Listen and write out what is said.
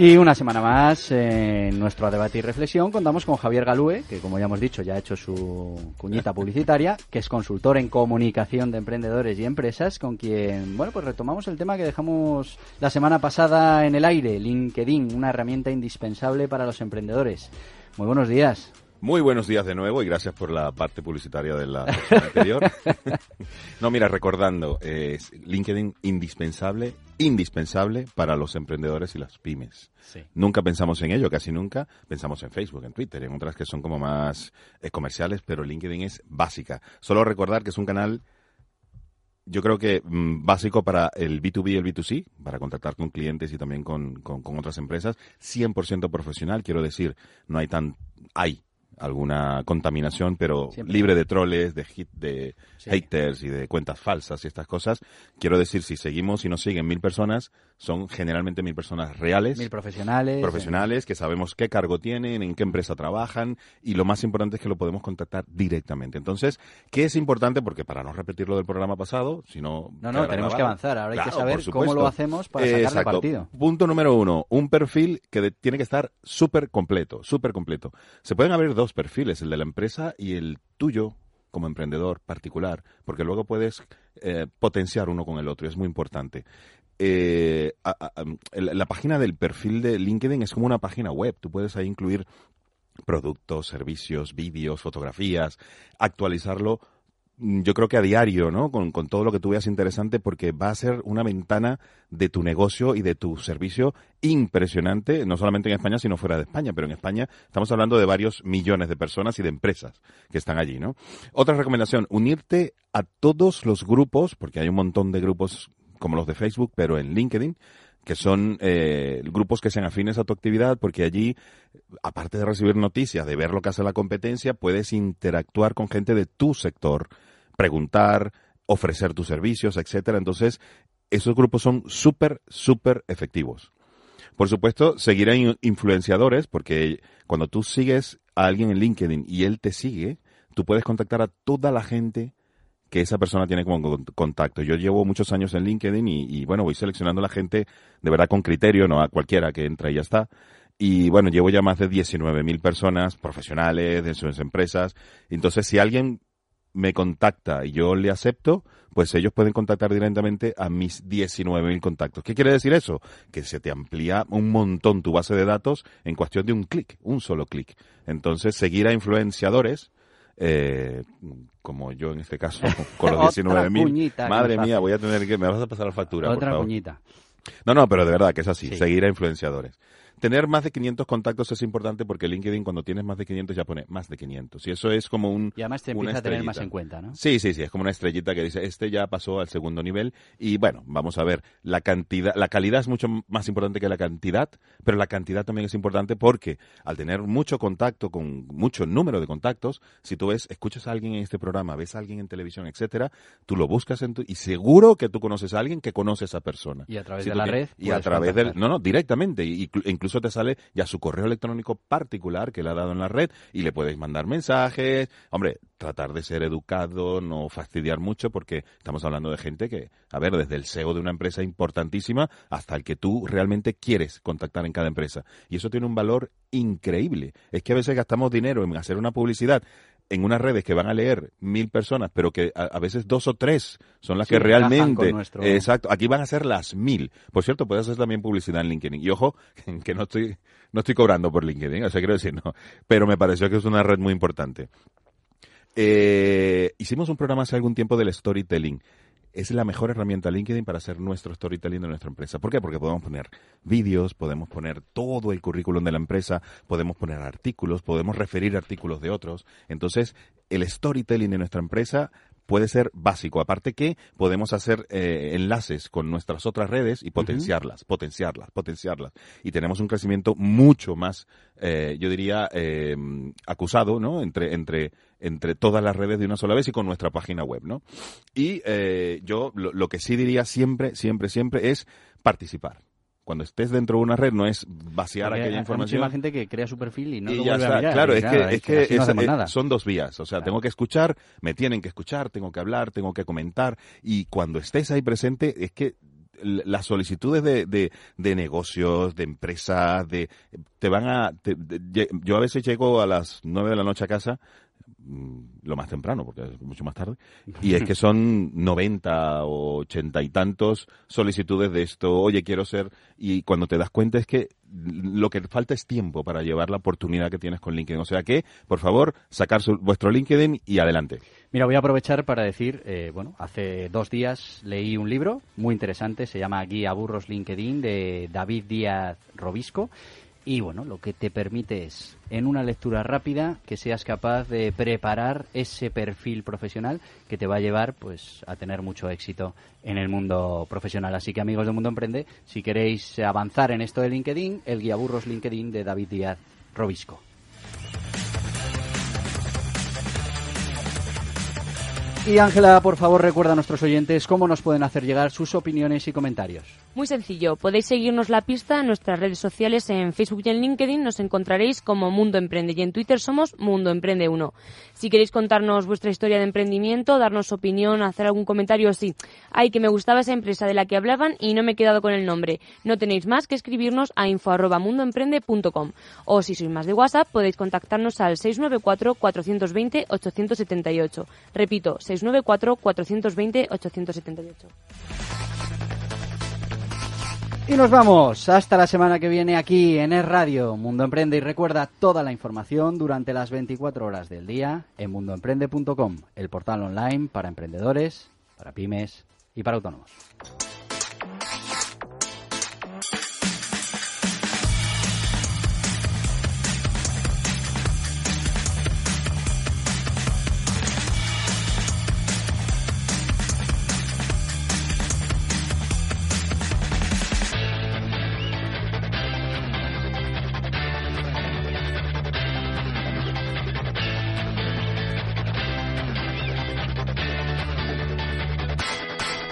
Y una semana más en nuestro debate y reflexión contamos con Javier Galúe, que como ya hemos dicho ya ha hecho su cuñita publicitaria, que es consultor en comunicación de emprendedores y empresas, con quien, bueno, pues retomamos el tema que dejamos la semana pasada en el aire, LinkedIn, una herramienta indispensable para los emprendedores. Muy buenos días. Muy buenos días de nuevo y gracias por la parte publicitaria de la anterior. no, mira, recordando, es LinkedIn indispensable, indispensable para los emprendedores y las pymes. Nunca pensamos en ello, casi nunca. Pensamos en Facebook, en Twitter, en otras que son como más eh, comerciales, pero LinkedIn es básica. Solo recordar que es un canal yo creo que mm, básico para el B2B y el B2C, para contactar con clientes y también con, con, con otras empresas, 100% profesional, quiero decir, no hay tan, hay alguna contaminación, pero libre de troles, de, hit, de haters y de cuentas falsas y estas cosas. Quiero decir, si seguimos y nos siguen mil personas, son generalmente mil personas reales. Mil profesionales. Profesionales que sabemos qué cargo tienen, en qué empresa trabajan y lo más importante es que lo podemos contactar directamente. Entonces, ¿qué es importante? Porque para no repetir lo del programa pasado, sino... No, no, tenemos que avanzar. Ahora hay que saber cómo lo hacemos para sacar el partido. Punto número uno, un perfil que tiene que estar súper completo, súper completo. Se pueden abrir dos perfiles, el de la empresa y el tuyo como emprendedor particular, porque luego puedes eh, potenciar uno con el otro, es muy importante. Eh, la página del perfil de LinkedIn es como una página web, tú puedes ahí incluir productos, servicios, vídeos, fotografías, actualizarlo yo creo que a diario, ¿no? Con, con, todo lo que tú veas interesante, porque va a ser una ventana de tu negocio y de tu servicio impresionante, no solamente en España, sino fuera de España. Pero en España estamos hablando de varios millones de personas y de empresas que están allí, ¿no? Otra recomendación, unirte a todos los grupos, porque hay un montón de grupos como los de Facebook, pero en LinkedIn, que son eh, grupos que sean afines a tu actividad, porque allí, aparte de recibir noticias, de ver lo que hace la competencia, puedes interactuar con gente de tu sector preguntar, ofrecer tus servicios, etcétera. Entonces, esos grupos son súper, súper efectivos. Por supuesto, seguir a influenciadores, porque cuando tú sigues a alguien en LinkedIn y él te sigue, tú puedes contactar a toda la gente que esa persona tiene como contacto. Yo llevo muchos años en LinkedIn y, bueno, voy seleccionando a la gente de verdad con criterio, no a cualquiera que entra y ya está. Y bueno, llevo ya más de 19.000 personas profesionales de sus empresas. Entonces, si alguien me contacta y yo le acepto, pues ellos pueden contactar directamente a mis 19.000 contactos. ¿Qué quiere decir eso? Que se te amplía un montón tu base de datos en cuestión de un clic, un solo clic. Entonces, seguir a influenciadores, eh, como yo en este caso, con los 19.000. Madre mía, voy a tener que... Me vas a pasar la factura, Otra por. No, no, pero de verdad que es así, seguir a influenciadores. Tener más de 500 contactos es importante porque LinkedIn cuando tienes más de 500 ya pone más de 500. Y eso es como un... Y además te empieza a tener más en cuenta, ¿no? Sí, sí, sí. Es como una estrellita que dice, este ya pasó al segundo nivel. Y bueno, vamos a ver, la cantidad, la calidad es mucho más importante que la cantidad, pero la cantidad también es importante porque al tener mucho contacto con mucho número de contactos, si tú ves, escuchas a alguien en este programa, ves a alguien en televisión, etcétera, tú lo buscas en tu, y seguro que tú conoces a alguien que conoce a esa persona. Y a través de la red. Y a través del, no, no, directamente. Y, incluso te sale ya su correo electrónico particular que le ha dado en la red y le puedes mandar mensajes. Hombre, tratar de ser educado, no fastidiar mucho, porque estamos hablando de gente que, a ver, desde el SEO de una empresa importantísima hasta el que tú realmente quieres contactar en cada empresa. Y eso tiene un valor increíble. Es que a veces gastamos dinero en hacer una publicidad en unas redes que van a leer mil personas, pero que a, veces dos o tres son las que realmente... Exacto, aquí van a ser las mil. Por cierto, puedes hacer también publicidad en LinkedIn. Y ojo, que no estoy, no estoy cobrando por LinkedIn, o sea, quiero decir, no. Pero me pareció que es una red muy importante. Eh, hicimos un programa hace algún tiempo del storytelling es la mejor herramienta LinkedIn para hacer nuestro storytelling de nuestra empresa. ¿Por qué? Porque podemos poner vídeos, podemos poner todo el currículum de la empresa, podemos poner artículos, podemos referir artículos de otros. Entonces, el storytelling de nuestra empresa puede ser básico. Aparte que podemos hacer eh, enlaces con nuestras otras redes y potenciarlas, potenciarlas, potenciarlas. Y tenemos un crecimiento mucho más, eh, yo diría, eh, acusado, ¿no? Entre, entre, entre todas las redes de una sola vez y con nuestra página web, ¿no? Y yo lo, lo que sí diría siempre, siempre, siempre es participar cuando estés dentro de una red no es vaciar aquella información. Hay mucha gente que crea su perfil y no lo vuelve a mirar. Claro, es, que, es que son dos vías. O sea, tengo que escuchar, me tienen que escuchar, tengo que hablar, tengo que comentar. Y cuando estés ahí presente, es que las solicitudes de, de, de, negocios, de empresas, de te van a... yo a veces llego a las nueve de la noche a casa lo más temprano, porque es mucho más tarde, y es que son 90 o 80 y tantos solicitudes de esto, oye, quiero ser, y cuando te das cuenta es que lo que falta es tiempo para llevar la oportunidad que tienes con LinkedIn. O sea que, por favor, sacar vuestro LinkedIn y adelante. Mira, voy a aprovechar para decir, eh, bueno, hace dos días leí un libro muy interesante, se llama Guía Burros LinkedIn de David Díaz Robisco y bueno, lo que te permite es, en una lectura rápida, que seas capaz de preparar ese perfil profesional que te va a llevar pues a tener mucho éxito en el mundo profesional. Así que amigos del Mundo Emprende, si queréis avanzar en esto de LinkedIn, el guía burros LinkedIn de David Díaz Robisco. Y Ángela, por favor, recuerda a nuestros oyentes cómo nos pueden hacer llegar sus opiniones y comentarios. Muy sencillo, podéis seguirnos la pista en nuestras redes sociales en Facebook y en LinkedIn, nos encontraréis como Mundo Emprende y en Twitter somos Mundo Emprende 1. Si queréis contarnos vuestra historia de emprendimiento, darnos opinión, hacer algún comentario, sí, ay que me gustaba esa empresa de la que hablaban y no me he quedado con el nombre. No tenéis más que escribirnos a info@mundoemprende.com o si sois más de WhatsApp podéis contactarnos al 694 420 878. Repito, 694 694-420-878. Y nos vamos hasta la semana que viene aquí en Es Radio Mundo Emprende y recuerda toda la información durante las 24 horas del día en mundoemprende.com, el portal online para emprendedores, para pymes y para autónomos.